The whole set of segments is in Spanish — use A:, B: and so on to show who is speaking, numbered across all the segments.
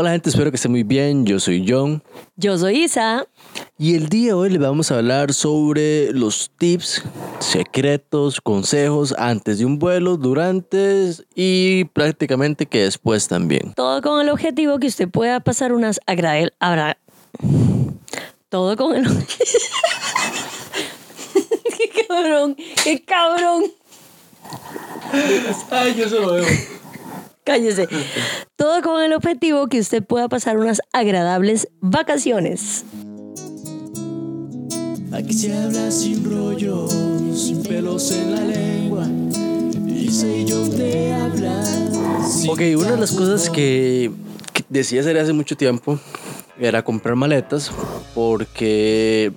A: Hola gente, espero que esté muy bien. Yo soy John.
B: Yo soy Isa.
A: Y el día de hoy les vamos a hablar sobre los tips, secretos, consejos antes de un vuelo, durante y prácticamente que después también.
B: Todo con el objetivo que usted pueda pasar unas agradables... Todo con el... ¡Qué cabrón! ¡Qué cabrón!
A: Ay, yo se lo veo.
B: Cállese. Todo con el objetivo que usted pueda pasar unas agradables vacaciones.
C: Aquí se habla sin rollo, sin pelos en la lengua. Y sé yo te habla.
A: Ok, una de las cosas que, que decía hacer hace mucho tiempo era comprar maletas porque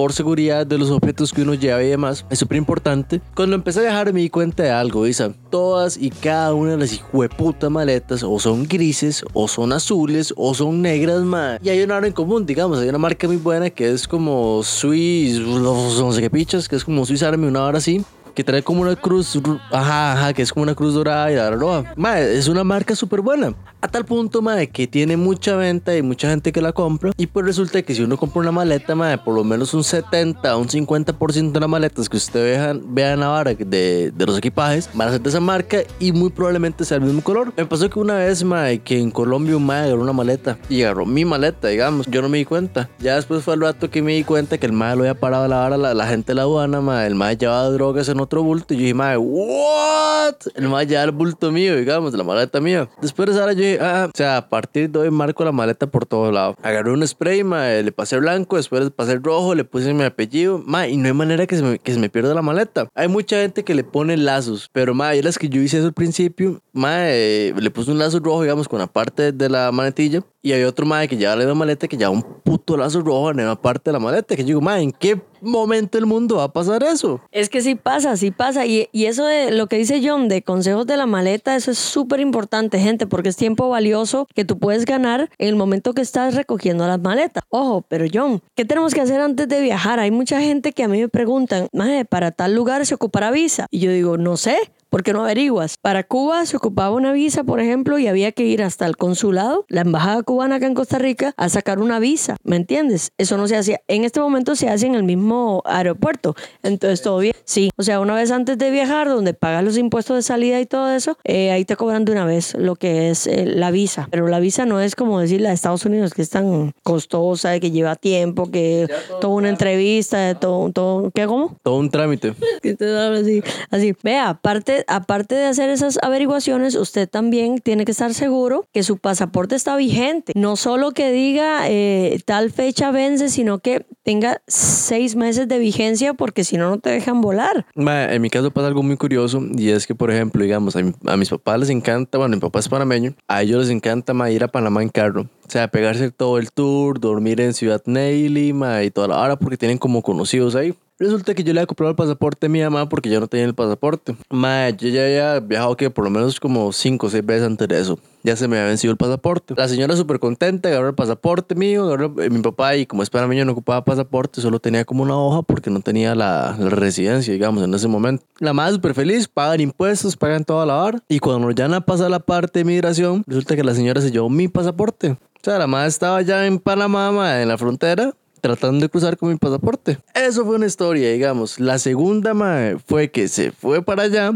A: por seguridad de los objetos que uno lleva y demás, es súper importante. Cuando empecé a viajar me di cuenta de algo, Isa. Todas y cada una de las hijueputas maletas o son grises, o son azules, o son negras, man. Y hay una hora en común, digamos, hay una marca muy buena que es como Swiss, no sé qué pichas, que es como Swiss Army, una hora así que trae como una cruz, ajá, ajá, que es como una cruz dorada y la roja. Es una marca súper buena. A tal punto, madre, que tiene mucha venta y mucha gente que la compra. Y pues resulta que si uno compra una maleta, madre, por lo menos un 70, un 50% de las maletas que usted vea, vea en la vara de, de, los equipajes van a ser de esa marca y muy probablemente sea el mismo color. Me pasó que una vez, madre, que en Colombia un madre agarró una maleta y agarró mi maleta, digamos. Yo no me di cuenta. Ya después fue el rato que me di cuenta que el madre lo había parado a la vara la, la gente de la aduana, madre. El madre llevaba drogas en otro bulto. Y yo dije, madre, ¿what? El madre ya el bulto mío, digamos, la maleta mía. Después de esa yo ah, o sea, a partir de hoy marco la maleta por todos lados. Agarré un spray, madre, le pasé blanco, después le pasé rojo, le puse mi apellido, madre, y no hay manera que se, me, que se me pierda la maleta. Hay mucha gente que le pone lazos, pero madre, las que yo hice eso al principio, madre, le puse un lazo rojo, digamos, con la parte de la maletilla. Y hay otro madre que lleva la maleta que lleva un puto lazo rojo en una parte de la maleta. Que yo digo, madre, ¿en qué momento del mundo va a pasar eso?
B: Es que sí pasa, sí pasa. Y, y eso de lo que dice John, de consejos de la maleta, eso es súper importante, gente, porque es tiempo valioso que tú puedes ganar en el momento que estás recogiendo las maletas. Ojo, pero John, ¿qué tenemos que hacer antes de viajar? Hay mucha gente que a mí me preguntan, ¿para tal lugar se ocupará visa? Y yo digo, no sé. ¿Por qué no averiguas? Para Cuba se ocupaba una visa, por ejemplo, y había que ir hasta el consulado, la embajada cubana acá en Costa Rica, a sacar una visa. ¿Me entiendes? Eso no se hacía. En este momento se hace en el mismo aeropuerto. Entonces, todo bien. Sí. O sea, una vez antes de viajar, donde pagas los impuestos de salida y todo eso, eh, ahí te cobran de una vez lo que es eh, la visa. Pero la visa no es como decir la de Estados Unidos, que es tan costosa, que lleva tiempo, que toda una entrevista, todo, todo, ¿qué cómo?
A: Todo un trámite.
B: así, así. Vea, aparte aparte de hacer esas averiguaciones, usted también tiene que estar seguro que su pasaporte está vigente. No solo que diga eh, tal fecha vence, sino que tenga seis meses de vigencia porque si no, no te dejan volar.
A: en mi caso pasa algo muy curioso y es que, por ejemplo, digamos, a, mis papás les encanta, bueno, mi papá es panameño, a ellos les encanta ir a Panamá en carro. O sea, pegarse todo el tour, dormir en Ciudad Neily y toda la hora porque tienen como conocidos ahí. Resulta que yo le había comprado el pasaporte a mi mamá porque yo no tenía el pasaporte. Madre, yo ya había viajado que por lo menos como 5 o 6 veces antes de eso. Ya se me había vencido el pasaporte. La señora súper contenta, agarró el pasaporte mío, agarró eh, mi papá y como es para mí yo no ocupaba pasaporte, solo tenía como una hoja porque no tenía la, la residencia, digamos, en ese momento. La madre súper feliz, pagan impuestos, pagan toda la hora. Y cuando ya no pasa la parte de migración, resulta que la señora se llevó mi pasaporte. O sea, la madre estaba ya en Panamá, en la frontera, tratando de cruzar con mi pasaporte. Eso fue una historia, digamos. La segunda mae, fue que se fue para allá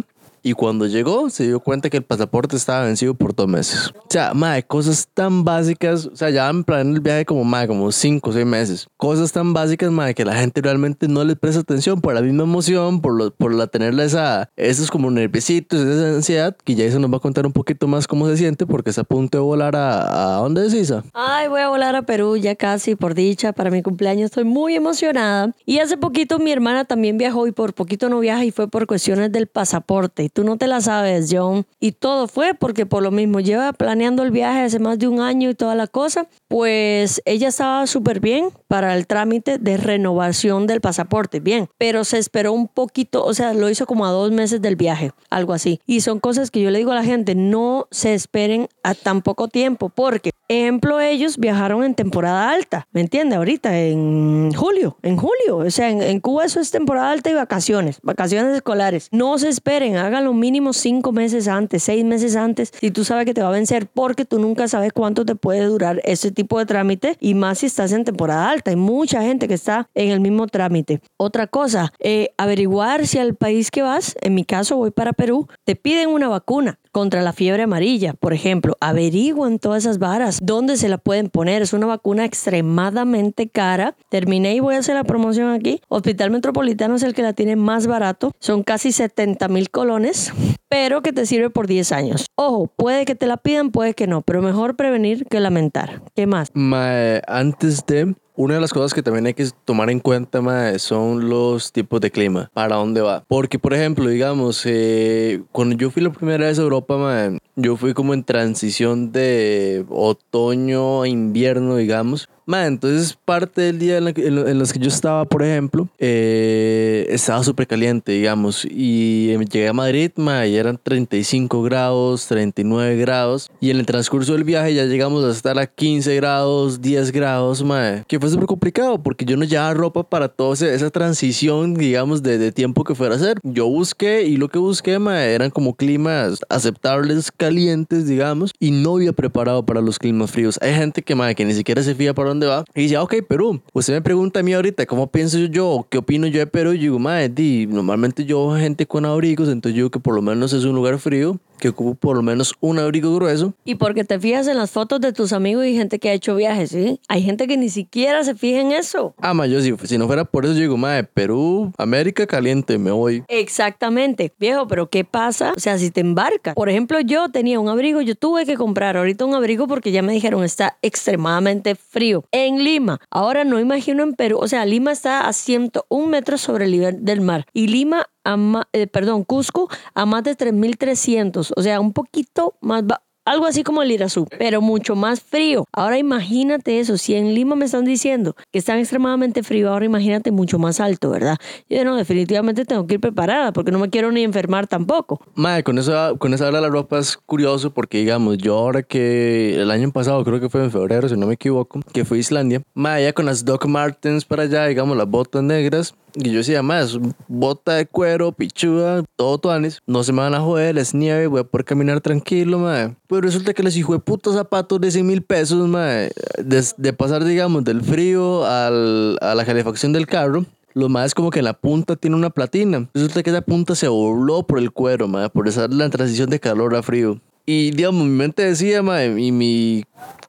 A: y cuando llegó, se dio cuenta que el pasaporte estaba vencido por dos meses. O sea, madre, cosas tan básicas. O sea, ya en plan el viaje como, madre, como cinco o seis meses. Cosas tan básicas, madre, que la gente realmente no les presta atención por la misma emoción, por, lo, por la tenerla esa, esos como nerviositos, esa ansiedad, que ya eso nos va a contar un poquito más cómo se siente, porque está a punto de volar a, a ¿dónde es Isa?
B: Ay, voy a volar a Perú ya casi, por dicha, para mi cumpleaños. Estoy muy emocionada. Y hace poquito mi hermana también viajó y por poquito no viaja y fue por cuestiones del pasaporte tú no te la sabes, John. Y todo fue porque por lo mismo lleva planeando el viaje hace más de un año y toda la cosa. Pues ella estaba súper bien para el trámite de renovación del pasaporte, bien, pero se esperó un poquito, o sea, lo hizo como a dos meses del viaje, algo así. Y son cosas que yo le digo a la gente, no se esperen a tan poco tiempo, porque Ejemplo, ellos viajaron en temporada alta, ¿me entiende? Ahorita, en julio, en julio. O sea, en, en Cuba eso es temporada alta y vacaciones, vacaciones escolares. No se esperen, hagan lo mínimo cinco meses antes, seis meses antes, si tú sabes que te va a vencer, porque tú nunca sabes cuánto te puede durar ese tipo de trámite y más si estás en temporada alta. Hay mucha gente que está en el mismo trámite. Otra cosa, eh, averiguar si al país que vas, en mi caso voy para Perú, te piden una vacuna contra la fiebre amarilla, por ejemplo. Averigüen todas esas varas, dónde se la pueden poner. Es una vacuna extremadamente cara. Terminé y voy a hacer la promoción aquí. Hospital Metropolitano es el que la tiene más barato. Son casi 70 mil colones, pero que te sirve por 10 años. Ojo, puede que te la pidan, puede que no, pero mejor prevenir que lamentar. ¿Qué más?
A: Mae, antes de, una de las cosas que también hay que tomar en cuenta mae, son los tipos de clima, para dónde va. Porque, por ejemplo, digamos, eh, cuando yo fui la primera vez a Europa, mae, yo fui como en transición de otoño a invierno, digamos. Mae, entonces parte del día en, la que- en en los que yo estaba, por ejemplo, eh, estaba súper caliente, digamos. Y eh, llegué a Madrid, mae, y eran 35 grados, 39 grados. Y en el transcurso del viaje ya llegamos a estar a 15 grados, 10 grados, mae. Que fue súper complicado porque yo no llevaba ropa para toda esa transición, digamos, de, de tiempo que fuera a ser. Yo busqué y lo que busqué, mae, eran como climas aceptables, calientes, digamos. Y no había preparado para los climas fríos. Hay gente que, mae, que ni siquiera se fía para dónde va. Y dice, "Ah, ok, Perú. Usted me pregunta a mí ahorita cómo pienso yo, qué opino yo de Perú. Y digo, di, normalmente yo gente con abrigos, entonces yo digo que por lo menos es un lugar frío, que ocupo por lo menos un abrigo grueso.
B: Y porque te fijas en las fotos de tus amigos y gente que ha hecho viajes, ¿sí? Hay gente que ni siquiera se fija en eso.
A: Ah, ma, yo si, si no fuera por eso, yo digo, mae, Perú, América caliente, me voy.
B: Exactamente, viejo, pero ¿qué pasa? O sea, si te embarcas. Por ejemplo, yo tenía un abrigo, yo tuve que comprar ahorita un abrigo porque ya me dijeron está extremadamente frío. En Lima, ahora no imagino en Perú, o sea, Lima está a 101 metros sobre el nivel del mar y Lima, a eh, perdón, Cusco a más de 3.300, o sea, un poquito más. Algo así como el Irazú, pero mucho más frío. Ahora imagínate eso. Si en Lima me están diciendo que están extremadamente frío, ahora imagínate mucho más alto, ¿verdad? Yo no, definitivamente tengo que ir preparada porque no me quiero ni enfermar tampoco.
A: Mae, con eso, con esa hora la ropa es curioso porque, digamos, yo ahora que el año pasado, creo que fue en febrero, si no me equivoco, que fui a Islandia, mae, ya con las Doc Martens para allá, digamos, las botas negras, y yo decía, es bota de cuero, pichuda, todo tuanes, no se me van a joder, es nieve, voy a poder caminar tranquilo, mae. Pero resulta que les hijo de putos zapatos de 100 mil pesos, mae, de, de pasar, digamos, del frío al, a la calefacción del carro, lo más como que en la punta tiene una platina. Resulta que esa punta se voló por el cuero, ma, por esa la transición de calor a frío. Y digamos, mi mente decía, ma, y mi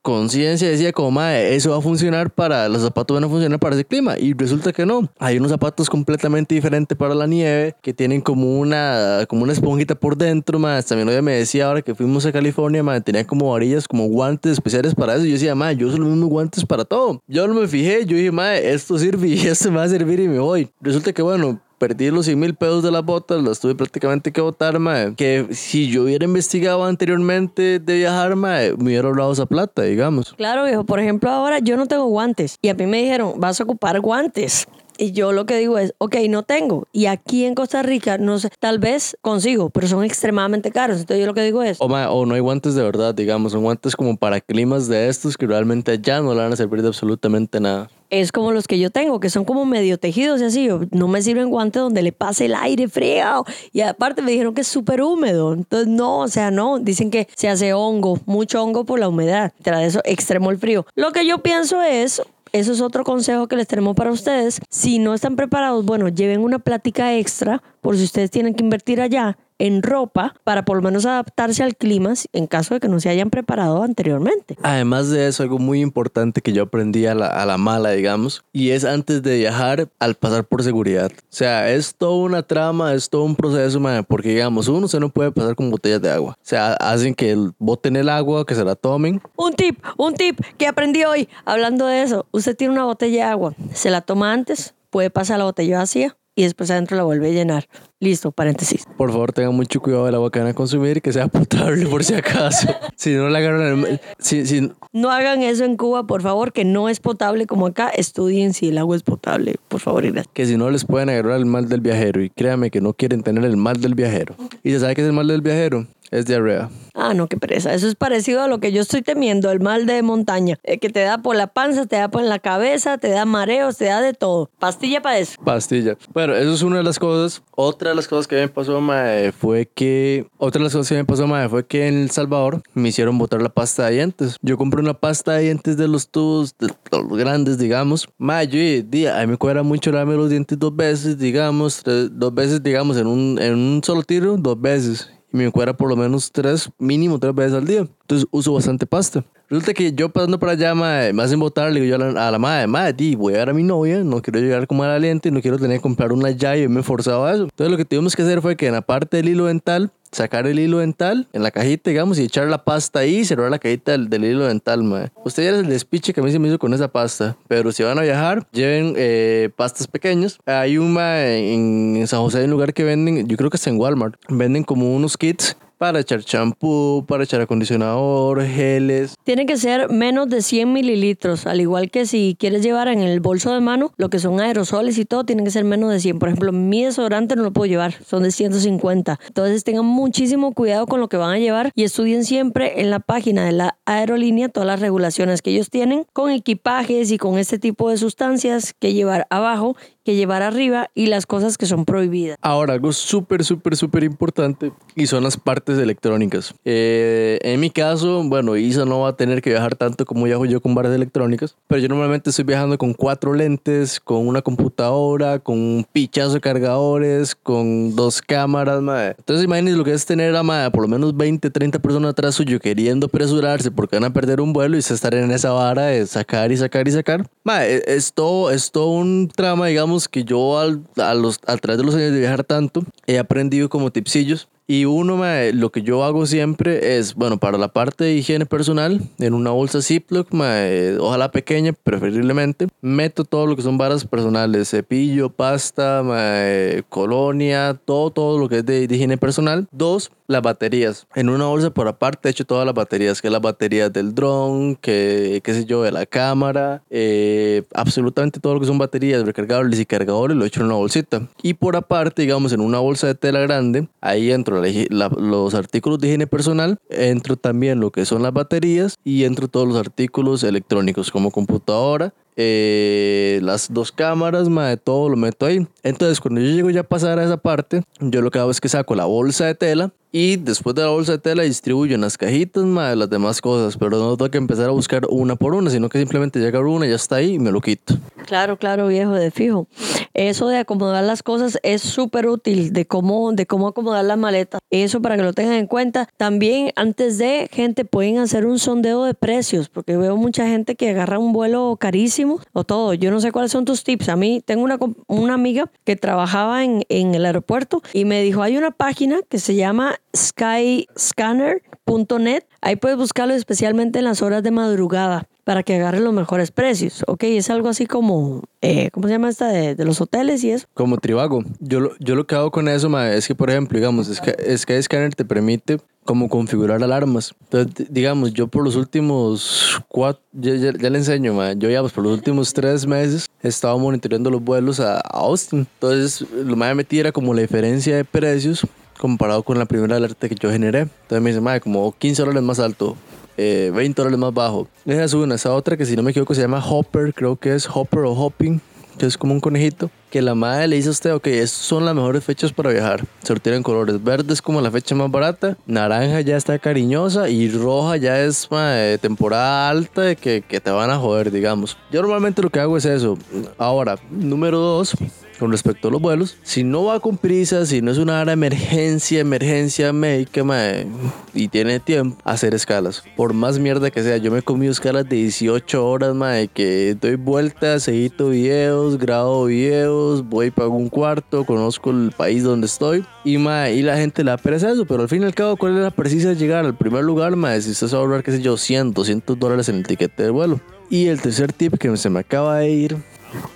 A: conciencia decía como, ma, eso va a funcionar para, los zapatos van a funcionar para ese clima. Y resulta que no. Hay unos zapatos completamente diferentes para la nieve, que tienen como una, como una esponjita por dentro, ma. También novia me decía ahora que fuimos a California, ma, tenía como varillas, como guantes especiales para eso. Yo decía, ma, yo uso los mismos guantes para todo. Yo no me fijé, yo dije, ma, esto sirve y esto me va a servir y me voy. Resulta que bueno, perdí los 100 mil pesos de las botas, las tuve prácticamente que botar, mae. Que si yo hubiera investigado anteriormente de viajar, mae, me hubiera ahorrado esa plata, digamos.
B: Claro, viejo. Por ejemplo, ahora yo no tengo guantes y a mí me dijeron, vas a ocupar guantes. Y yo lo que digo es, ok, no tengo. Y aquí en Costa Rica, no sé, tal vez consigo, pero son extremadamente caros. Entonces yo lo que digo es,
A: O, o no hay guantes de verdad, digamos. Son guantes como para climas de estos que realmente allá no le van a servir de absolutamente nada.
B: Es como los que yo tengo, que son como medio tejidos y así. Yo, no me sirven guantes donde le pase el aire frío. Y aparte me dijeron que es súper húmedo. Entonces, no, o sea, no. Dicen que se hace hongo, mucho hongo por la humedad. Tras eso, extremo el frío. Lo que yo pienso es. Eso es otro consejo que les tenemos para ustedes. Si no están preparados, bueno, lleven una plática extra por si ustedes tienen que invertir allá en ropa para por lo menos adaptarse al clima en caso de que no se hayan preparado anteriormente.
A: Además de eso, algo muy importante que yo aprendí a la, a la mala, digamos, y es antes de viajar, al pasar por seguridad. O sea, es toda una trama, es todo un proceso, mae, porque digamos, uno se no puede pasar con botellas de agua. O sea, hacen que boten el agua, que se la tomen.
B: Un tip, un tip que aprendí hoy. Hablando de eso, usted tiene una botella de agua, se la toma antes, puede pasar la botella vacía y después adentro la vuelve a llenar. Listo, paréntesis.
A: Por favor, tengan mucho cuidado agua que van a consumir, que sea potable por si acaso. si no la agarran, el- si, si,
B: No hagan eso en Cuba, por favor, que no es potable como acá. Estudien si el agua es potable, por favor. y gracias.
A: que si no les pueden agarrar el mal del viajero y créanme que no quieren tener el mal del viajero. ¿Y se sabe qué es el mal del viajero? Es diarrea.
B: Ah, no, qué pereza. Eso es parecido a lo que yo estoy temiendo, el mal de montaña, eh, que te da por la panza, te da por la cabeza, te da mareos, te da de todo. Pastilla para eso.
A: Pastilla. Bueno, eso es una de las cosas. Otra de las cosas que me pasó, mae, fue que... Otra de las cosas que me pasó, mae, fue que en El Salvador me hicieron botar la pasta de dientes. Yo compré una pasta de dientes de los tubos, de los grandes, digamos. Mae, yo día, a mí me cuadra mucho lavarme los dientes dos veces, digamos, tres- dos veces, digamos, en un, en un solo tiro, dos veces. Y me cuadra por lo menos tres, mínimo tres veces al día. Entonces uso bastante pasta. Resulta que yo pasando por allá, mae, me hacen botar, le digo yo a la, a la madre, madre, di, voy a ver a mi novia, no quiero llegar como al aliento y no quiero tener que comprar una llave y me forzaba a eso. Entonces lo que tuvimos que hacer fue que en la parte del hilo dental, sacar el hilo dental en la cajita, digamos, y echar la pasta ahí y cerrar la cajita del, del hilo dental, mae. Usted ya es el despiche que a mí se me hizo con esa pasta, pero si van a viajar, lleven eh, pastas pequeñas. Hay una en, en San José, hay un lugar que venden, yo creo que es en Walmart, venden como unos kits para echar champú, para echar acondicionador, geles.
B: Tiene que ser menos de 100 mililitros, al igual que si quieres llevar en el bolso de mano lo que son aerosoles y todo, tiene que ser menos de 100. Por ejemplo, mi desodorante no lo puedo llevar, son de 150. Entonces tengan muchísimo cuidado con lo que van a llevar y estudien siempre en la página de la aerolínea todas las regulaciones que ellos tienen con equipajes y con este tipo de sustancias que llevar abajo, que llevar arriba y las cosas que son prohibidas.
A: Ahora, algo súper, súper, súper importante y son las partes electrónicas. Eh, en mi caso, bueno, Isa no va a tener que viajar tanto como viajo yo con barras electrónicas, pero yo normalmente estoy viajando con cuatro lentes, con una computadora, con un pichazo de cargadores, con dos cámaras, madre. Entonces, imagínense lo que es tener a madre, por lo menos 20, 30 personas atrás suyo queriendo apresurarse porque van a perder un vuelo y se estar en esa vara de sacar y sacar y sacar. Madre, es todo, es todo un trama, digamos, que yo al, a, los, a través de los años de viajar tanto, he aprendido como tipsillos. Y uno, mae, lo que yo hago siempre es, bueno, para la parte de higiene personal, en una bolsa Ziploc, mae, ojalá pequeña, preferiblemente, meto todo lo que son varas personales, cepillo, pasta, mae, colonia, todo, todo lo que es de, de higiene personal. Dos, las baterías. En una bolsa por aparte he hecho todas las baterías, que las baterías del dron, que, qué sé yo, de la cámara, eh, absolutamente todo lo que son baterías, recargables y cargadores, lo he hecho en una bolsita. Y por aparte, digamos, en una bolsa de tela grande, ahí entro los artículos de higiene personal, entro también lo que son las baterías y entro todos los artículos electrónicos como computadora, eh, las dos cámaras, de todo lo meto ahí. Entonces, cuando yo llego ya a pasar a esa parte, yo lo que hago es que saco la bolsa de tela y después de la bolsa de tela distribuyo en las cajitas, de las demás cosas. Pero no tengo que empezar a buscar una por una, sino que simplemente llega una, ya está ahí y me lo quito.
B: Claro, claro, viejo, de fijo. Eso de acomodar las cosas es súper útil, de cómo, de cómo acomodar las maletas. Eso para que lo tengan en cuenta. También, antes de, gente, pueden hacer un sondeo de precios, porque veo mucha gente que agarra un vuelo carísimo o todo. Yo no sé cuáles son tus tips. A mí tengo una, una amiga que trabajaba en, en el aeropuerto y me dijo, hay una página que se llama skyscanner.net. Ahí puedes buscarlo especialmente en las horas de madrugada para que agarren los mejores precios. Ok, es algo así como, eh, ¿cómo se llama esta de, de los hoteles y eso?
A: Como Trivago. Yo lo, yo lo que hago con eso, ma, es que, por ejemplo, digamos, Sky, Skyscanner te permite como configurar alarmas. Entonces, digamos, yo por los últimos cuatro, ya, ya- ya le enseño, ma, yo digamos, por los últimos tres meses he estado monitoreando los vuelos a, a Austin. Entonces, lo más metí era como la diferencia de precios comparado con la primera alerta que yo generé. Entonces me dice, madre, como 15 dólares más alto, eh, 20 dólares más bajo. Esa es una. Esa otra que si no me equivoco se llama Hopper, creo que es Hopper o Hopping, que es como un conejito. Que la madre le dice a usted, ok, estas son las mejores fechas para viajar. Sortir en colores. Verde es como la fecha más barata, naranja ya está cariñosa y roja ya es mae, temporada alta de que, que te van a joder, digamos. Yo normalmente lo que hago es eso. Ahora, número dos, con respecto a los vuelos, si no va con prisa, si no es una hora de emergencia, emergencia médica, mae, y tiene tiempo, hacer escalas. Por más mierda que sea, yo me he comido escalas de 18 horas, mae, que doy vueltas, edito videos, grabo videos, voy para un cuarto, conozco el país donde estoy, y mae, y la gente le da pereza eso, pero al fin y al cabo, ¿cuál es la precisa de llegar al primer lugar, mae? Si usted se va qué sé yo, 100, 200 dólares en el tiquete de vuelo. Y el tercer tip que se me acaba de ir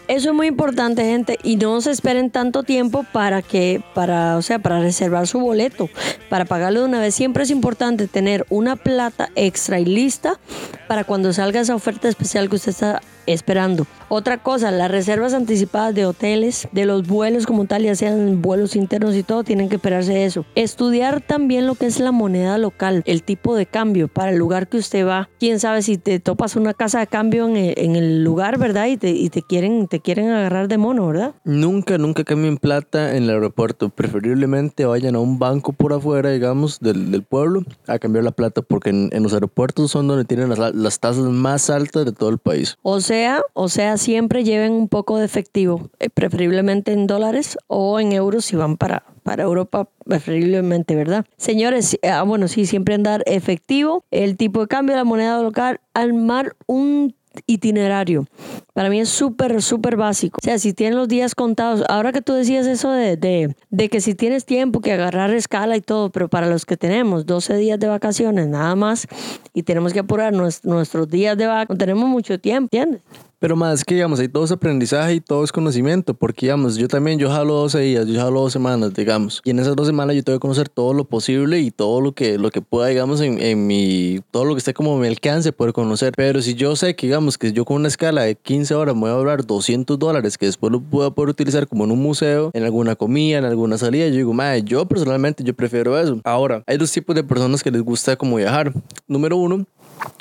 B: Eso es muy importante, gente, y no se esperen tanto tiempo para que, para, o sea, para reservar su boleto, para pagarlo de una vez. Siempre es importante tener una plata extra y lista para cuando salga esa oferta especial que usted está esperando. Otra cosa, las reservas anticipadas de hoteles, de los vuelos como tal, ya sean vuelos internos y todo, tienen que esperarse eso. Estudiar también lo que es la moneda local, el tipo de cambio para el lugar que usted va. Quién sabe si te topas una casa de cambio en el, en el lugar, ¿verdad? Y te, y te quieren, te quieren agarrar de mono, ¿verdad?
A: Nunca, nunca cambien plata en el aeropuerto. Preferiblemente vayan a un banco por afuera, digamos, del, del pueblo a cambiar la plata, porque en, en los aeropuertos son donde tienen las, las tasas más altas de todo el país.
B: O sea, o sea, siempre lleven un poco de efectivo, eh, preferiblemente en dólares o en euros si van para, para Europa, preferiblemente, ¿verdad? Señores, ah, bueno, sí, siempre andar efectivo, el tipo de cambio de la moneda local, armar un itinerario. Para mí es súper, súper básico. O sea, si tienes los días contados, ahora que tú decías eso de, de, de, que si tienes tiempo que agarrar escala y todo, pero para los que tenemos 12 días de vacaciones nada más y tenemos que apurar nuestros, nuestros días de vacaciones, no tenemos mucho tiempo, ¿entiendes?
A: Pero más que, digamos, hay todo es aprendizaje y todo es conocimiento, porque, digamos, yo también, yo jalo 12 días, yo jalo dos semanas, digamos, y en esas dos semanas yo tengo que conocer todo lo posible y todo lo que, lo que pueda, digamos, en, en mi, todo lo que esté como a mi alcance poder conocer. Pero si yo sé que, digamos, que yo con una escala de 15 horas me voy a ahorrar 200 dólares que después lo puedo poder utilizar como en un museo, en alguna comida, en alguna salida, yo digo, madre, yo personalmente, yo prefiero eso. Ahora, hay dos tipos de personas que les gusta como viajar. Número uno,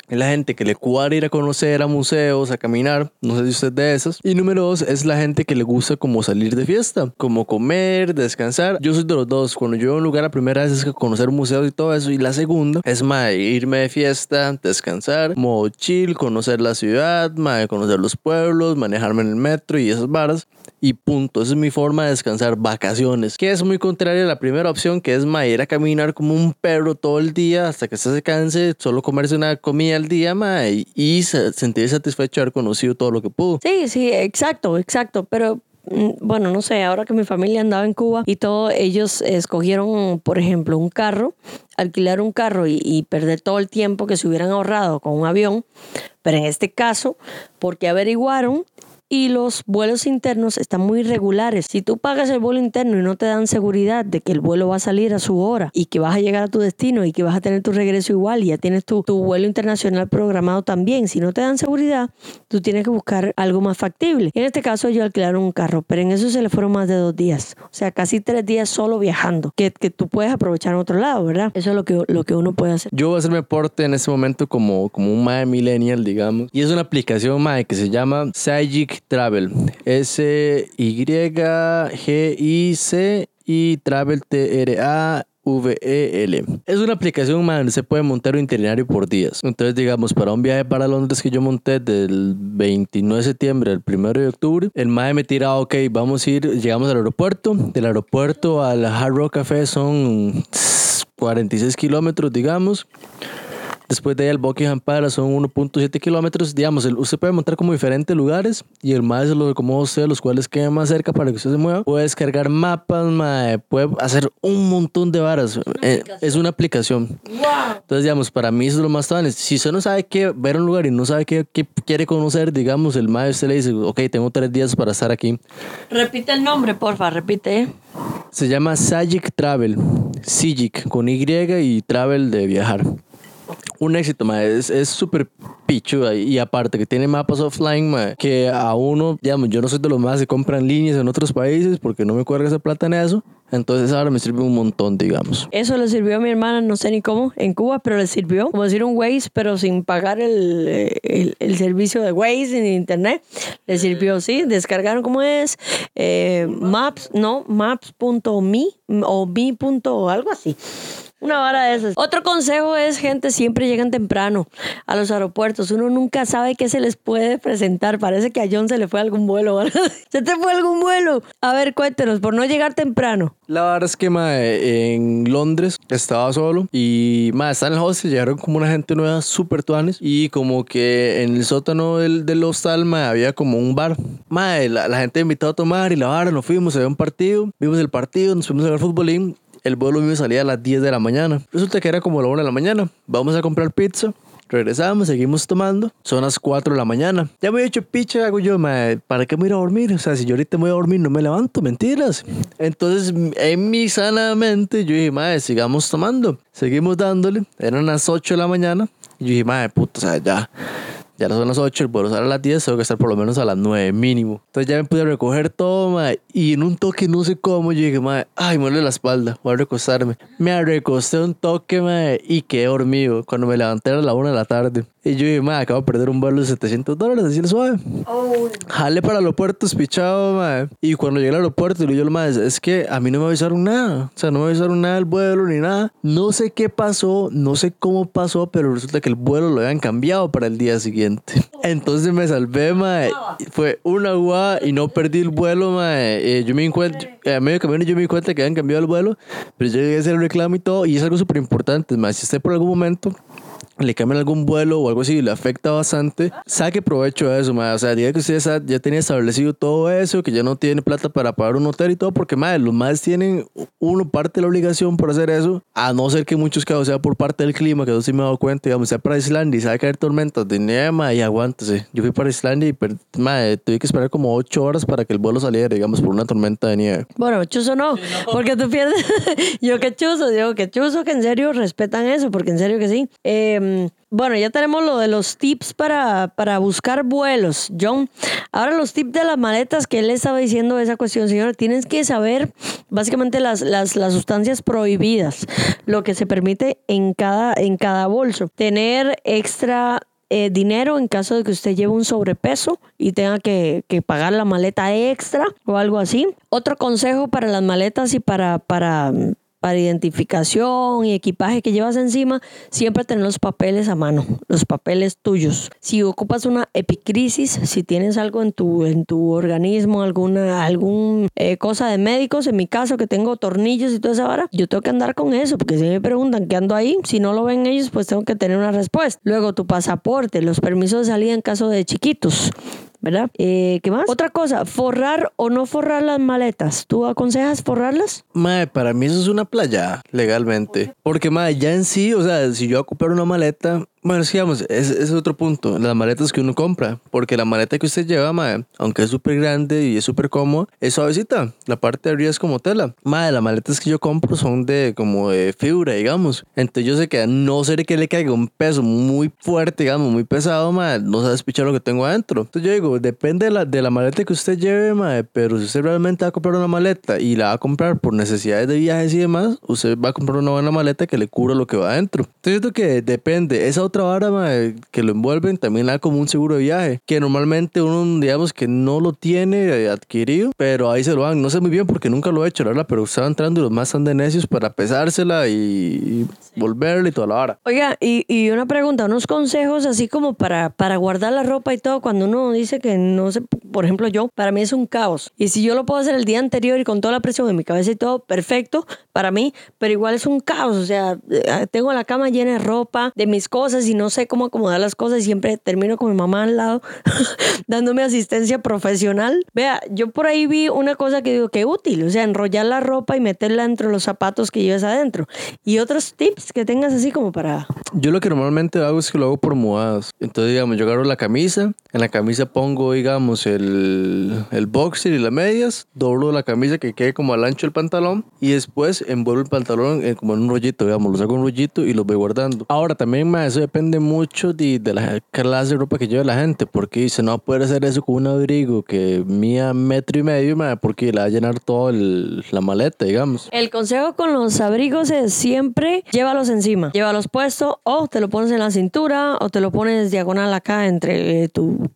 A: es la gente que le cuadra ir a conocer a museos, a caminar, no sé si usted es de esos. Y número dos es la gente que le gusta como salir de fiesta, como comer, descansar. Yo soy de los dos. Cuando yo voy a un lugar, la primera vez es que conocer museos y todo eso. Y la segunda es más irme de fiesta, descansar, modo chill, conocer la ciudad, más conocer los pueblos, manejarme en el metro y esas varas y punto. Esa es mi forma de descansar, vacaciones. Que es muy contraria a la primera opción, que es ma, ir a caminar como un perro todo el día hasta que se canse, solo comerse una comida al día ma, y, y sentir satisfecho de haber conocido todo lo que pudo.
B: Sí, sí, exacto, exacto. Pero mm, bueno, no sé, ahora que mi familia andaba en Cuba y todo, ellos escogieron, por ejemplo, un carro, alquilar un carro y, y, perder todo el tiempo que se hubieran ahorrado con un avión. Pero en este caso, porque averiguaron y los vuelos internos están muy regulares. Si tú pagas el vuelo interno y no te dan seguridad de que el vuelo va a salir a su hora y que vas a llegar a tu destino y que vas a tener tu regreso igual y ya tienes tu, tu vuelo internacional programado también, si no te dan seguridad, tú tienes que buscar algo más factible. En este caso yo alquilaron un carro, pero en eso se le fueron más de dos días. O sea, casi tres días solo viajando, que, que tú puedes aprovechar en otro lado, ¿verdad? Eso es lo que, lo que uno puede hacer.
A: Yo voy a hacer mi aporte en este momento como, como un MAE millennial, digamos. Y es una aplicación MAE que se llama Sajic Travel. S-Y-G-I-C y Travel T-R-A. VEL. Es una aplicación man, se puede montar un itinerario por días. Entonces, digamos, para un viaje para Londres que yo monté del 29 de septiembre al 1 de octubre, el MAE me tira, ok, vamos a ir, llegamos al aeropuerto. Del aeropuerto al Hard Rock Café son 46 kilómetros, digamos. Después de ahí al Buckingham Palace son 1.7 kilómetros. Digamos, usted puede montar como diferentes lugares y el más se lo acomoda usted, los cuales queden más cerca para que usted se mueva. Puede descargar mapas, mae, puede hacer un montón de varas. Eh, es una aplicación.
B: Wow.
A: Entonces, digamos, para mí eso es lo más tan. Si usted no sabe qué ver un lugar y no sabe qué, qué quiere conocer, digamos, el mae usted le dice, ok, tengo tres días para estar aquí.
B: Repite el nombre, porfa, repite.
A: Se llama Sajic Travel. Sajic con Y y Travel de viajar un éxito, ma. Es súper pichuda y aparte que tiene mapas offline, que a uno, digamos, yo no soy de los más que compran líneas en otros países porque no me cuelga esa plata en eso. Entonces ahora me sirve un montón, digamos.
B: Eso le sirvió a mi hermana, no sé ni cómo, en Cuba, pero le sirvió. Como decir un Waze, pero sin pagar el, el, el servicio de Waze en internet. Le sirvió, sí. Descargaron, ¿cómo es? Eh, maps, no, maps.me o me. algo así. Una vara de esas. Otro consejo es, gente, siempre llegan temprano a los aeropuertos. Uno nunca sabe qué se les puede presentar. Parece que a John se le fue algún vuelo. ¿Se te fue algún vuelo? A ver, cuéntenos, por no llegar temprano.
A: La verdad es que, ma, en Londres estaba solo y, ma, está en el hostel, llegaron como una gente nueva, súper tuanes y como que en el sótano del, del hostal, ma, había como un bar. Ma, la, la gente invitó a tomar y la vara, nos fuimos, se ve un partido, vimos el partido, nos fuimos a ver futbolín el vuelo mío salía a las 10 de la mañana. Resulta que era como la 1 de la mañana. Vamos a comprar pizza. Regresamos, seguimos tomando. Son las 4 de la mañana. Ya me he hecho picha, hago yo, ¿para qué me voy a dormir? O sea, si yo ahorita me voy a dormir, no me levanto, mentiras. Entonces, en mi sana mente, yo dije, madre, sigamos tomando. Seguimos dándole. Eran las 8 de la mañana. Yo dije, madre, puta, o sea, ya ya son las 8, el vuelo sale a las 10, tengo que estar por lo menos a las 9 mínimo. Entonces ya me pude recoger todo, mae, y en un toque no sé cómo llegué, mae, ay, me duele la espalda, voy a recostarme. Me recosté un toque, mae, y quedé dormido cuando me levanté a la 1 de la tarde. Y yo dije, mae, acabo de perder un vuelo de 700 dólares, así suave. Jale para el aeropuerto, pichado, mae. Y cuando llegué al aeropuerto, le digo al mae, es que a mí no me avisaron nada. O sea, no me avisaron nada del vuelo ni nada. No sé qué pasó, no sé cómo pasó, pero resulta que el vuelo lo habían cambiado para el día siguiente. Entonces me salvé, mae. Fue una guada y no perdí el vuelo, mae. Eh, yo me encuentro, eh, a medio camino yo me di cuenta que habían cambiado el vuelo, pero yo llegué a hacer el reclamo y todo. Y es algo súper importante, mae. Si usted por algún momento le cambian algún vuelo o algo así y le afecta bastante, saque provecho de eso, madre. O sea, diga que usted ya, ya tenía establecido todo eso, que ya no tiene plata para pagar un hotel y todo, porque, madre, los más tienen uno parte de la obligación por hacer eso, a no ser que en muchos casos sea por parte del clima, que eso sí me he dado cuenta, digamos, sea para Islandia y sabe caer tormentas de nieve, madre, y aguántese. Yo fui para Islandia y, madre, tuve que esperar como ocho horas para que el vuelo saliera, digamos, por una tormenta de nieve.
B: Bueno, chuzo no, porque tú pierdes. yo que chuzo, digo que chuzo que en serio respetan eso, porque en serio que sí. Eh, bueno, ya tenemos lo de los tips para, para buscar vuelos, John. Ahora los tips de las maletas que él estaba diciendo esa cuestión, señor. Tienes que saber básicamente las, las, las sustancias prohibidas, lo que se permite en cada, en cada bolso. Tener extra eh, dinero en caso de que usted lleve un sobrepeso y tenga que, que, pagar la maleta extra o algo así. Otro consejo para las maletas y para, para para identificación y equipaje que llevas encima, siempre tener los papeles a mano, los papeles tuyos. Si ocupas una epicrisis, si tienes algo en tu, en tu organismo, alguna algún, eh, cosa de médicos, en mi caso que tengo tornillos y toda esa vara, yo tengo que andar con eso, porque si me preguntan qué ando ahí, si no lo ven ellos, pues tengo que tener una respuesta. Luego tu pasaporte, los permisos de salida en caso de chiquitos. ¿Verdad? Eh, ¿Qué más? Otra cosa, forrar o no forrar las maletas. ¿Tú aconsejas forrarlas?
A: Mae, para mí eso es una playa, legalmente. Porque, mae, ya en sí, o sea, si yo voy a comprar una maleta, bueno, digamos, ese es otro punto, las maletas que uno compra, porque la maleta que usted lleva, madre, aunque es súper grande y es súper cómodo, es suavecita, la parte de arriba es como tela. Madre, las maletas que yo compro son de como de fibra, digamos, entonces yo sé que a no ser que le caiga un peso muy fuerte, digamos, muy pesado, madre, no sabes pichar lo que tengo adentro. Entonces yo digo, depende de la, de la maleta que usted lleve, madre, pero si usted realmente va a comprar una maleta y la va a comprar por necesidades de viajes y demás, usted va a comprar una buena maleta que le cubra lo que va adentro. Entonces yo creo que depende, esa otra vara que lo envuelven también da como un seguro de viaje, que normalmente uno, digamos que no lo tiene adquirido, pero ahí se lo dan. No sé muy bien porque nunca lo he hecho, ¿verdad? Pero estaba entrando y los más están de necios para pesársela y, volverla y toda la vara.
B: Oiga, y, y, una pregunta, unos consejos así como para, para guardar la ropa y todo, cuando uno dice que no sé, por ejemplo yo, para mí es un caos. Y si yo lo puedo hacer el día anterior y con toda la presión en mi cabeza y todo, perfecto para mí, pero igual es un caos. O sea, eh, tengo la cama llena de ropa, de mis cosas y no sé cómo acomodar las cosas y siempre termino con mi mamá al lado dándome asistencia profesional. Vea, yo por ahí vi una cosa que digo que útil, o sea, enrollar la ropa y meterla entre los zapatos que llevas adentro. Y otros tips que tengas así como para...
A: Yo lo que normalmente hago es que lo hago por mudadas. Entonces, digamos, yo agarro la camisa, en la camisa pongo, digamos, el boxer y las medias, doblo la camisa que quede como al ancho del pantalón y después envuelvo el pantalón en, como en un rollito, digamos, lo saco en un rollito y lo voy guardando. Ahora, también, más eso depende mucho de, de, la clase de ropa que lleva la gente, porque dice, no puede hacer eso con un abrigo que mía metro y medio, porque le va a llenar toda la maleta, digamos.
B: El consejo con los abrigos es siempre llévalos encima, llévalos puestos o te lo pones en la cintura o te lo pones diagonal acá entre tu,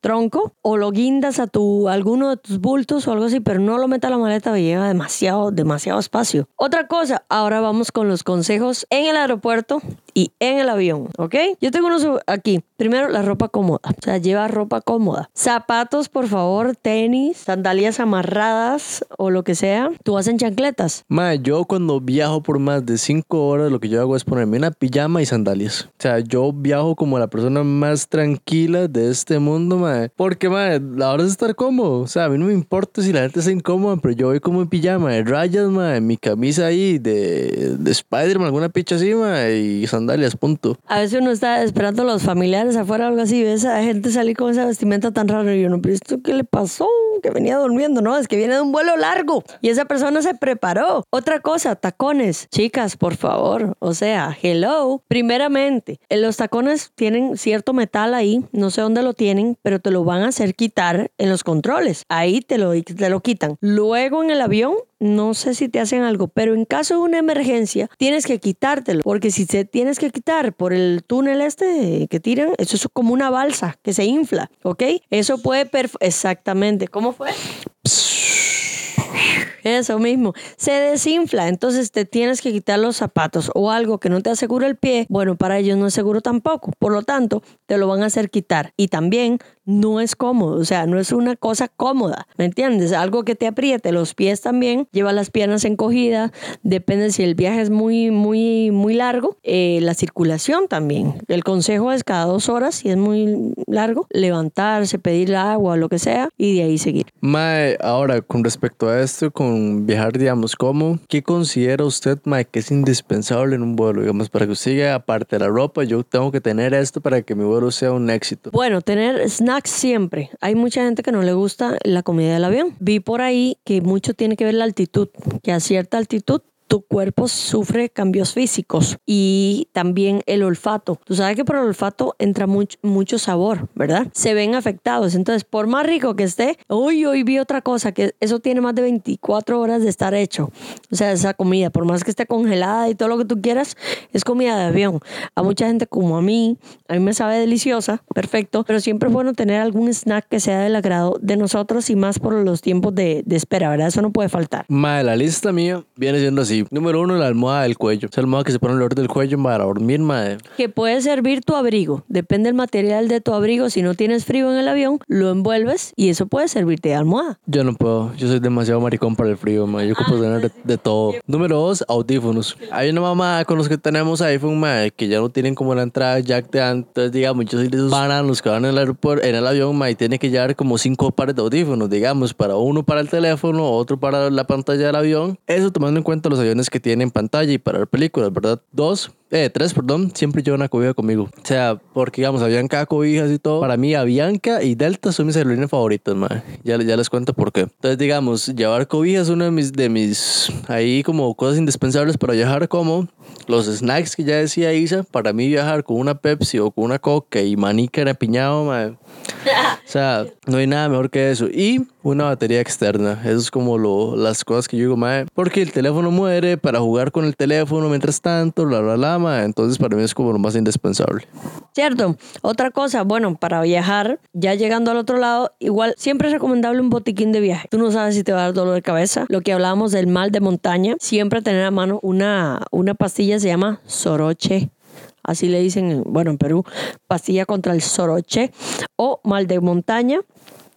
B: tronco o lo guindas a tu alguno de tus bultos o algo así, pero no lo meta a la maleta lleva demasiado, demasiado espacio. Otra cosa, ahora vamos con los consejos en el aeropuerto y en el avión, ¿ok? Yo tengo unos aquí. Primero, la ropa cómoda. O sea, lleva ropa cómoda. Zapatos, por favor, tenis, sandalias amarradas o lo que sea. Tú vas en chancletas.
A: Ma, yo cuando viajo por más de cinco horas, lo que yo hago es ponerme una pijama y sandalias. O sea, yo viajo como la persona más tranquila de este mundo, ma. Porque, ma, la hora es estar cómodo. O sea, a mí no me importa si la gente está incómoda, pero yo voy como en pijama, de rayas, ma, en mi camisa ahí de, de Spider-Man, alguna picha así, y sandalias, punto.
B: A veces uno está esperando a los familiares afuera o algo así, ves a gente salir con esa vestimenta tan rara y yo no, pero ¿esto qué le pasó? que venía durmiendo, no, es que viene de un vuelo largo y esa persona se preparó. Otra cosa, tacones. Chicas, por favor, o sea, hello. Primeramente, eh, los tacones tienen cierto metal ahí, no sé dónde lo tienen, pero te lo van a hacer quitar en los controles. Ahí te lo, te lo quitan. Luego en el avión no sé si te hacen algo, pero en caso de una emergencia tienes que quitártelo, porque si te tienes que quitar por el túnel este que tiran, eso es como una balsa que se infla, ¿ok? Eso puede exactamente, ¿cómo fue? Eso mismo, se desinfla, entonces te tienes que quitar los zapatos o algo que no te asegura el pie, bueno, para ellos no es seguro tampoco, por lo tanto, te lo van a hacer quitar y también no es cómodo, o sea, no es una cosa cómoda, ¿me entiendes? Algo que te apriete los pies también, lleva las piernas encogidas, depende si el viaje es muy, muy, muy largo, eh, la circulación también. El consejo es cada dos horas, si es muy largo, levantarse, pedir agua, lo que sea, y de ahí seguir.
A: Mae, ahora, con respecto a esto, con viajar, digamos, ¿cómo? ¿Qué considera usted, Mae, que es indispensable en un vuelo? Digamos, para que usted llegue, aparte de la ropa, yo tengo que tener esto para que mi vuelo sea un éxito.
B: Bueno, tener snacks siempre. Hay mucha gente que no le gusta la comida del avión. Vi por ahí que mucho tiene que ver la altitud, que a cierta altitud tu cuerpo sufre cambios físicos y también el olfato. Tú sabes que por el olfato entra mucho, sabor, ¿verdad? Se ven afectados. Entonces, por más rico que esté, hoy hoy vi otra cosa, que eso tiene más de 24 horas de estar hecho. O sea, esa comida, por más que esté congelada y todo lo que tú quieras, es comida de avión. A mucha gente como a mí, a mí me sabe deliciosa, perfecto, pero siempre es bueno tener algún snack que sea del agrado de nosotros y más por los tiempos de, de espera, ¿verdad? Eso no puede faltar.
A: Madre, la lista mía viene siendo así. Número uno, la almohada del cuello. Esa almohada que se pone alrededor del cuello para dormir, madre.
B: Que puede servir tu abrigo. Depende del material de tu abrigo. Si no tienes frío en el avión, lo envuelves y eso puede servirte de almohada.
A: Yo no puedo. Yo soy demasiado maricón para el frío, madre. Yo puedo tener de, todo. Número dos, audífonos. Hay una mamá con los que tenemos iPhone, madre, que ya no tienen como la entrada jack de antes, digamos. Yo soy de esos los que van en el aeropuerto, en el avión, madre, y tiene que llevar como cinco pares de audífonos, digamos, para uno para el teléfono, otro para la pantalla del avión. Eso tomando en cuenta los aviones que tienen pantalla y para ver películas, ¿verdad? Dos, eh, tres, perdón, siempre llevo una cobija conmigo. O sea, porque digamos, Avianca cobijas y todo. Para mí, Avianca y Delta son mis aerolíneas favoritas, madre. Ya, ya les cuento por qué. Entonces, digamos, llevar cobijas es una de mis, de mis, ahí como cosas indispensables para viajar, como los snacks que ya decía Isa. Para mí, viajar con una Pepsi o con una Coca y maní que era piñado, madre. O sea, no hay nada mejor que eso. Y una batería externa. Eso es como lo, las cosas que yo digo, madre. Porque el teléfono muere para jugar con el teléfono mientras tanto, bla, bla, bla, entonces para mí es como lo más indispensable.
B: Cierto. Otra cosa, bueno, para viajar, ya llegando al otro lado, igual siempre es recomendable un botiquín de viaje. Tú no sabes si te va a dar dolor de cabeza. Lo que hablábamos del mal de montaña, siempre tener a mano una, una pastilla se llama soroche así le dicen, bueno, en Perú, pastilla contra el soroche o mal de montaña.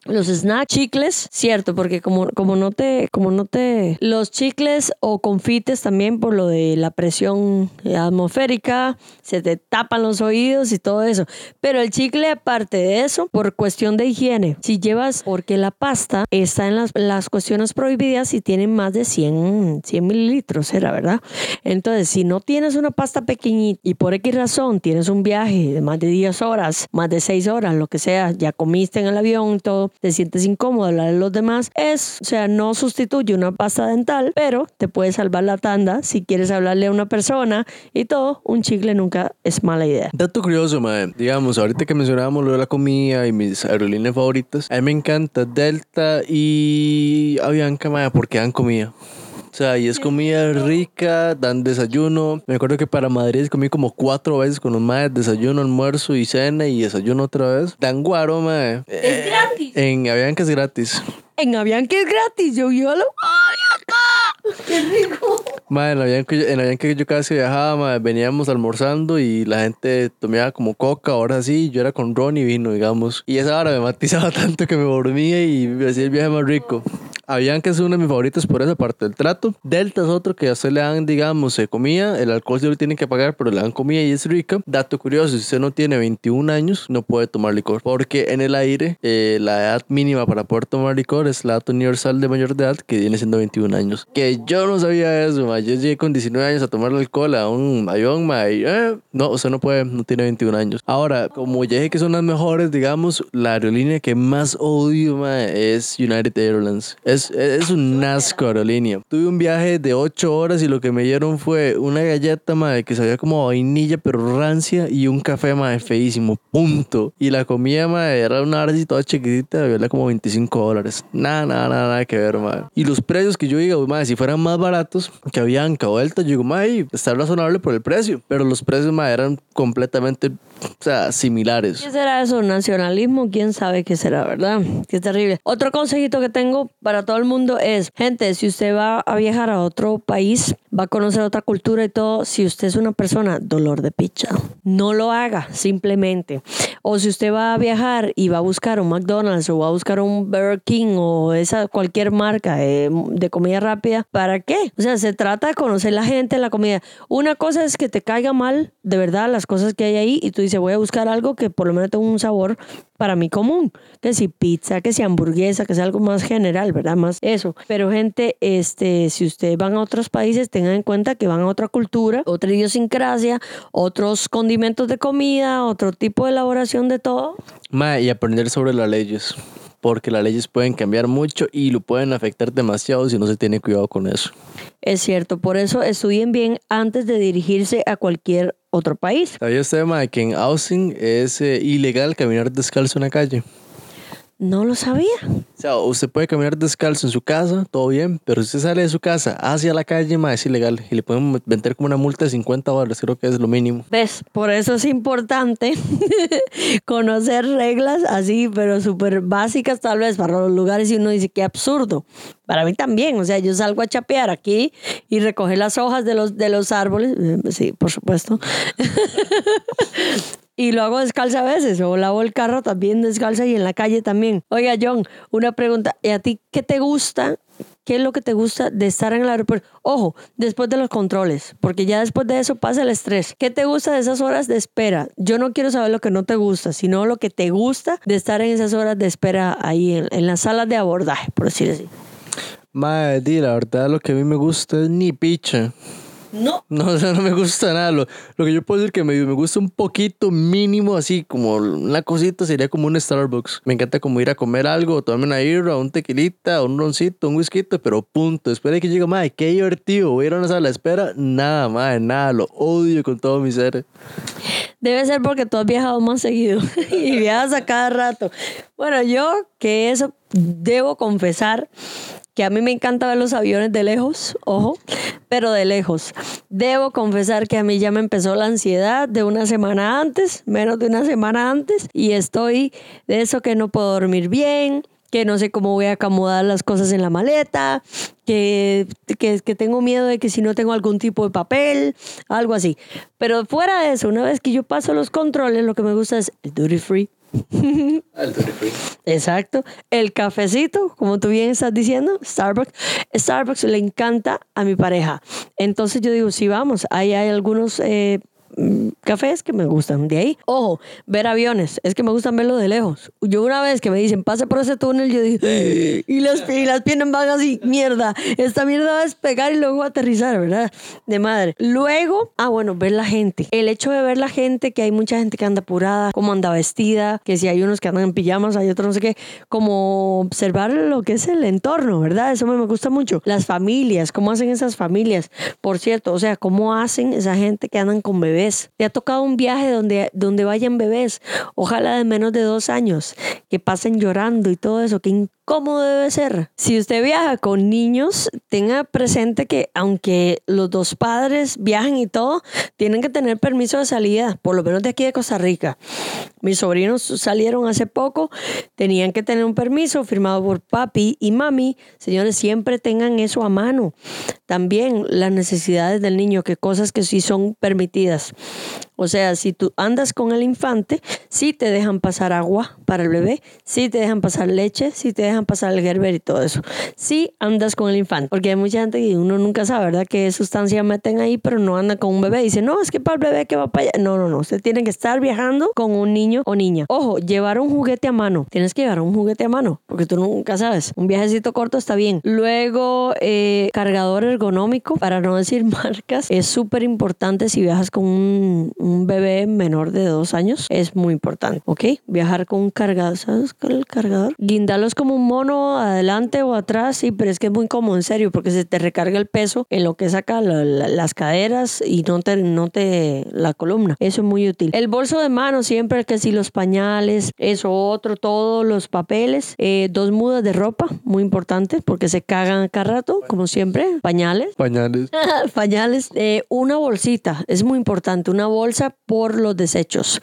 B: Los snacks, chicles, cierto, porque como, como no te, como no te, los chicles o confites también por lo de la presión atmosférica, se te tapan los oídos y todo eso. Pero el chicle, aparte de eso, por cuestión de higiene, si llevas, porque la pasta está en las, las cuestiones prohibidas y tiene más de 100, 100 mililitros, era verdad. Entonces, si no tienes una pasta pequeñita y por X razón tienes un viaje de más de 10 horas, más de 6 horas, lo que sea, ya comiste en el avión y todo, te sientes incómodo hablar de los demás, es, o sea, no sustituye una pasta dental, pero te puede salvar la tanda si quieres hablarle a una persona y todo, un chicle nunca es mala idea.
A: Dato curioso, madre. Digamos, ahorita que mencionábamos lo de la comida y mis aerolíneas favoritas, a mí me encanta Delta y Avianca, madre, porque dan comida. O sea, y es comida rica, dan desayuno. Me acuerdo que para Madrid comí como cuatro veces con un madre, desayuno, almuerzo y cena y desayuno otra vez. Dan guaro, madre.
B: Es gratis.
A: En Avianca es gratis.
B: En Avianca es gratis, yo yo lo acá. ¡Qué rico!
A: Madre, en Avianca, en Avianca yo casi viajaba, madre, veníamos almorzando y la gente tomaba como coca, ahora sí, yo era con ron y vino, digamos. Y esa hora me matizaba tanto que me dormía y me hacía el viaje más rico. Avianca es uno de mis favoritos por esa parte del trato. Delta es otro que a usted le dan, digamos, comida. El alcohol se lo tienen que pagar, pero le dan comida y es rica. Dato curioso, si usted no tiene 21 años, no puede tomar licor. Porque en el aire, eh, la edad mínima para poder tomar licor es la edad universal de mayor edad, que viene siendo 21 años. Que yo no sabía eso, ma. Yo llegué con 19 años a tomar alcohol a un avión, ma. Y, eh, no, usted no puede, no tiene 21 años. Ahora, como ya dije que son las mejores, digamos, la aerolínea que más odio, ma, es United Airlines. Es, es un asco aerolínea. Tuve un viaje de 8 horas y lo que me dieron fue una galleta, ma, que sabía como vainilla, pero rancia, y un café, ma, feísimo. Punto. Y la comida, ma, era una arcilla toda chiquitita, valía como 25 dólares. Nada, nada, nada, nada que ver, ma. Y los precios que yo digo, ma, si fueran más baratos que o Delta, yo digo, ma, ahí está razonable por el precio. Pero los precios, ma, eran completamente, o sea, similares.
B: ¿Qué será eso? ¿Nacionalismo? ¿Quién sabe qué será, verdad? Qué terrible. Otro consejito que tengo para todo el mundo es, gente, si usted va a viajar a otro país, va a conocer otra cultura y todo, si usted es una persona dolor de picha, no lo haga, simplemente. O si usted va a viajar y va a buscar un McDonald's o va a buscar un Burger King o esa cualquier marca de, de comida rápida, ¿para qué? O sea, se trata de conocer la gente, la comida. Una cosa es que te caiga mal, de verdad, las cosas que hay ahí y tú dices, voy a buscar algo que por lo menos tenga un sabor para mí común, que si pizza, que si hamburguesa, que sea algo más general, ¿verdad? Más eso. Pero gente, este, si ustedes van a otros países, tengan en cuenta que van a otra cultura, otra idiosincrasia, otros condimentos de comida, otro tipo de elaboración de todo.
A: Ma, y aprender sobre las leyes. Porque las leyes pueden cambiar mucho y lo pueden afectar demasiado si no se tiene cuidado con eso.
B: Es cierto, por eso estudien bien antes de dirigirse a cualquier otro país.
A: ¿Sabía usted, ma, que en Austin es eh, ilegal caminar descalzo en la calle?
B: No lo sabía.
A: O sea, usted puede caminar descalzo en su casa, todo bien, pero si usted sale de su casa hacia la calle, ma, es ilegal. Y le pueden meter como una multa de 50 dólares, creo que es lo mínimo.
B: ¿Ves? Por eso es importante conocer reglas así, pero súper básicas tal vez para los lugares y uno dice qué absurdo. Para mí también, o sea, yo salgo a chapear aquí y recoger las hojas de los, de los árboles, eh, sí, por supuesto. y lo hago descalza a veces, o lavo el carro también descalza y en la calle también. Oiga, John, una pregunta, ¿y a ti qué te gusta? ¿Qué es lo que te gusta de estar en el aeropuerto? Ojo, después de los controles, porque ya después de eso pasa el estrés. ¿Qué te gusta de esas horas de espera? Yo no quiero saber lo que no te gusta, sino lo que te gusta de estar en esas horas de espera ahí en, en las salas de abordaje, por decir así.
A: Madre, la verdad lo que a mí me gusta es ni picha.
B: No.
A: No, o sea, no me gusta nada. Lo, lo que yo puedo decir que me, me gusta un poquito mínimo, así como una cosita, sería como un Starbucks. Me encanta como ir a comer algo, tomarme una irra, un tequilita, un roncito, un whisky, pero punto. Espera que llegue, madre, qué divertido. Voy a ir a una sala de espera. Nada, madre, nada. Lo odio con todo mi ser.
B: Debe ser porque tú has viajado más seguido y viajas a cada rato. Bueno, yo que eso debo confesar que a mí me encanta ver los aviones de lejos, ojo, pero de lejos. Debo confesar que a mí ya me empezó la ansiedad de una semana antes, menos de una semana antes, y estoy de eso que no puedo dormir bien, que no sé cómo voy a acomodar las cosas en la maleta, que, que, que, tengo miedo de que si no tengo algún tipo de papel, algo así. Pero fuera de eso, una vez que yo paso los controles, lo que me gusta es el duty free. Exacto. El cafecito, como tú bien estás diciendo, Starbucks. Starbucks le encanta a mi pareja. Entonces yo digo, sí, vamos, ahí hay algunos eh, cafés que me gustan de ahí. Ojo, ver aviones, es que me gustan verlo de lejos. Yo una vez que me dicen, pase por ese túnel, yo digo, y las, y las piernas van así, mierda, esta mierda va a despegar y luego aterrizar, ¿verdad? De madre. Luego, ah, bueno, ver la gente. El hecho de ver la gente, que hay mucha gente que anda apurada, cómo anda vestida, que si hay unos que andan en pijamas, hay otros no sé qué, como observar lo que es el entorno, ¿verdad? Eso me gusta mucho. Las familias, cómo hacen esas familias, por cierto, o sea, cómo hacen esa gente que andan con bebés. ¿Te ha tocado un viaje donde, donde vayan bebés? Ojalá de menos de dos años, que pasen llorando y todo eso, que incómodo debe ser. Si usted viaja con niños, tenga presente que aunque los dos padres viajan y todo, tienen que tener permiso de salida, por lo menos de aquí de Costa Rica. Mis sobrinos salieron hace poco, tenían que tener un permiso firmado por papi y mami. Señores, siempre tengan eso a mano. También las necesidades del niño, que cosas que sí son permitidas. O sea, si tú andas con el infante, sí te dejan pasar agua para el bebé, sí te dejan pasar leche, sí te dejan pasar el Gerber y todo eso. Sí andas con el infante, porque hay mucha gente que uno nunca sabe, ¿verdad? Qué sustancia meten ahí, pero no anda con un bebé. Dice, no, es que para el bebé que va para allá. No, no, no. Usted tiene que estar viajando con un niño o niña. Ojo, llevar un juguete a mano. Tienes que llevar un juguete a mano, porque tú nunca sabes. Un viajecito corto está bien. Luego, eh, cargador ergonómico, para no decir marcas, es súper importante si viajas con un, un bebé menor de dos años. Es muy importante, ¿ok? Viajar con un cargador, ¿sabes es el cargador? Guindarlos como un mono adelante o atrás, sí, pero es que es muy cómodo, en serio, porque se te recarga el peso en lo que saca las caderas y no te, no te la columna. Eso es muy útil. El bolso de mano, siempre que si los pañales, eso otro, todos los papeles, eh, dos mudas de ropa, muy importante, porque se cagan cada rato, como siempre. Pañales.
A: Pañales.
B: pañales. Eh, una bolsita, es muy importante, una bolsa por los desechos,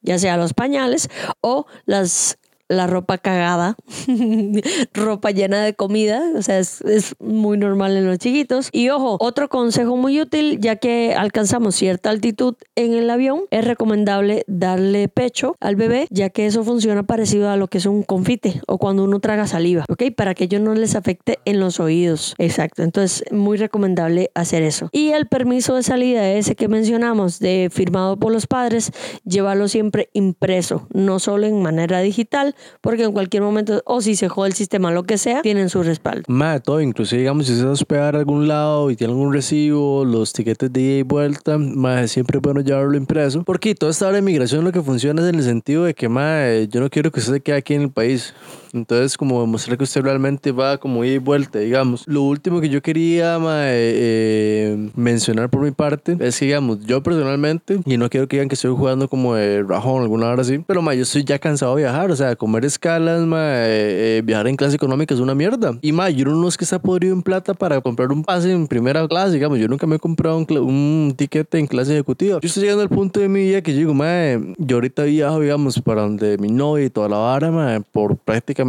B: ya sea los pañales o las la ropa cagada, ropa llena de comida, o sea, es, muy normal en los chiquitos. Y ojo, otro consejo muy útil, ya que alcanzamos cierta altitud en el avión, es recomendable darle pecho al bebé, ya que eso funciona parecido a lo que es un confite o cuando uno traga saliva, ¿ok? Para que ellos no les afecte en los oídos. Exacto, entonces muy recomendable hacer eso. Y el permiso de salida ese que mencionamos, de firmado por los padres, llevarlo siempre impreso, no solo en manera digital, porque en cualquier momento, o si se jode el sistema, lo que sea, tienen su respaldo.
A: Más todo, inclusive digamos, si se va a hospedar a algún lado y tiene algún recibo, los tiquetes de ida y vuelta, más siempre es bueno llevarlo impreso, porque toda esta hora de migración lo que funciona es en el sentido de que, más yo no quiero que usted se quede aquí en el país. Entonces, como demostrar que usted realmente va como ida y vuelta, digamos. Lo último que yo quería eh, mencionar por mi parte es que, digamos, yo personalmente, y no quiero que digan que estoy jugando como de rajón alguna hora así, pero ma, yo estoy ya cansado de viajar, o sea, comer escalas, ma, eh, eh, viajar en clase económica es una mierda. Y ma, yo no es que está podrido en plata para comprar un pase en primera clase, digamos, yo nunca me he comprado un, un ticket en clase ejecutiva. Yo estoy llegando al punto de mi vida que yo digo, ma, yo ahorita viajo, digamos, para donde mi novia y toda la vara, ma, por prácticamente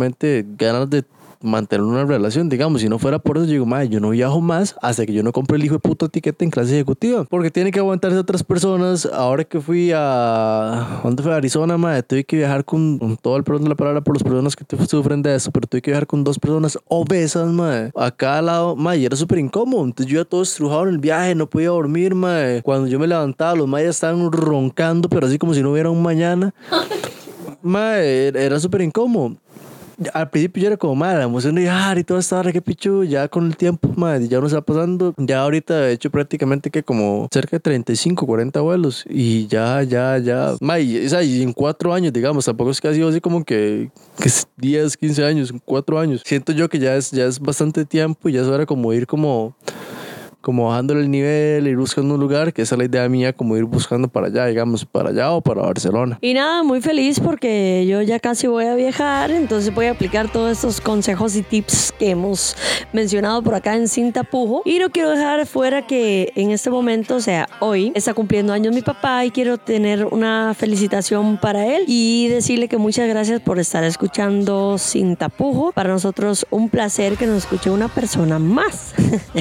A: ganas de mantener una relación, digamos, si no fuera por eso, digo, madre, yo no viajo más hasta que yo no compre el hijo de puto etiqueta en clase ejecutiva, porque tiene que aguantarse otras personas. Ahora que fui a, ¿dónde fue? A Arizona, madre, tuve que viajar con, todo el perdón de la palabra por las personas que sufren de eso, pero tuve que viajar con dos personas obesas, madre, a cada lado, madre, y era súper incómodo. Entonces yo ya todo estrujado en el viaje, no podía dormir, madre. Cuando yo me levantaba, los mayas estaban roncando, pero así como si no hubiera un mañana. Madre, era súper incómodo al principio yo era como, madre, la emoción de viajar y todo esto, ahora qué pichu, ya con el tiempo, madre, ya uno está pasando, ya ahorita he hecho prácticamente que como cerca de 35, 40 vuelos. Y ya, ya, ya, madre, o sea, y en cuatro años, digamos, tampoco es que ha sido así como que, que 10, 15 años, cuatro años. Siento yo que ya es, ya es bastante tiempo y ya es hora como ir como como bajándole el nivel, ir buscando un lugar, que esa es la idea mía, como ir buscando para allá, digamos, para allá o para Barcelona.
B: Y nada, muy feliz porque yo ya casi voy a viajar, entonces voy a aplicar todos estos consejos y tips que hemos mencionado por acá en Cinta Pujo. Y no quiero dejar fuera que en este momento, o sea, hoy está cumpliendo años mi papá y quiero tener una felicitación para él y decirle que muchas gracias por estar escuchando Sin Tapujo. Para nosotros un placer que nos escuche una persona más.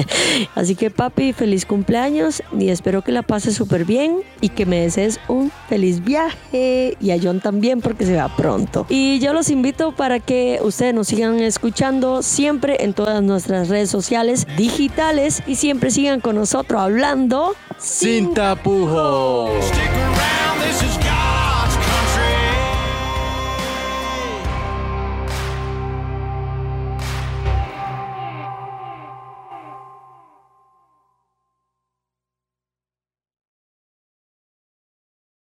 B: Así que papi, feliz cumpleaños y espero que la pases súper bien y que me desees un feliz viaje y a John también porque se va pronto. Y yo los invito para que ustedes nos sigan escuchando siempre en todas nuestras redes sociales digitales y siempre sigan con nosotros hablando
A: sin tapujos.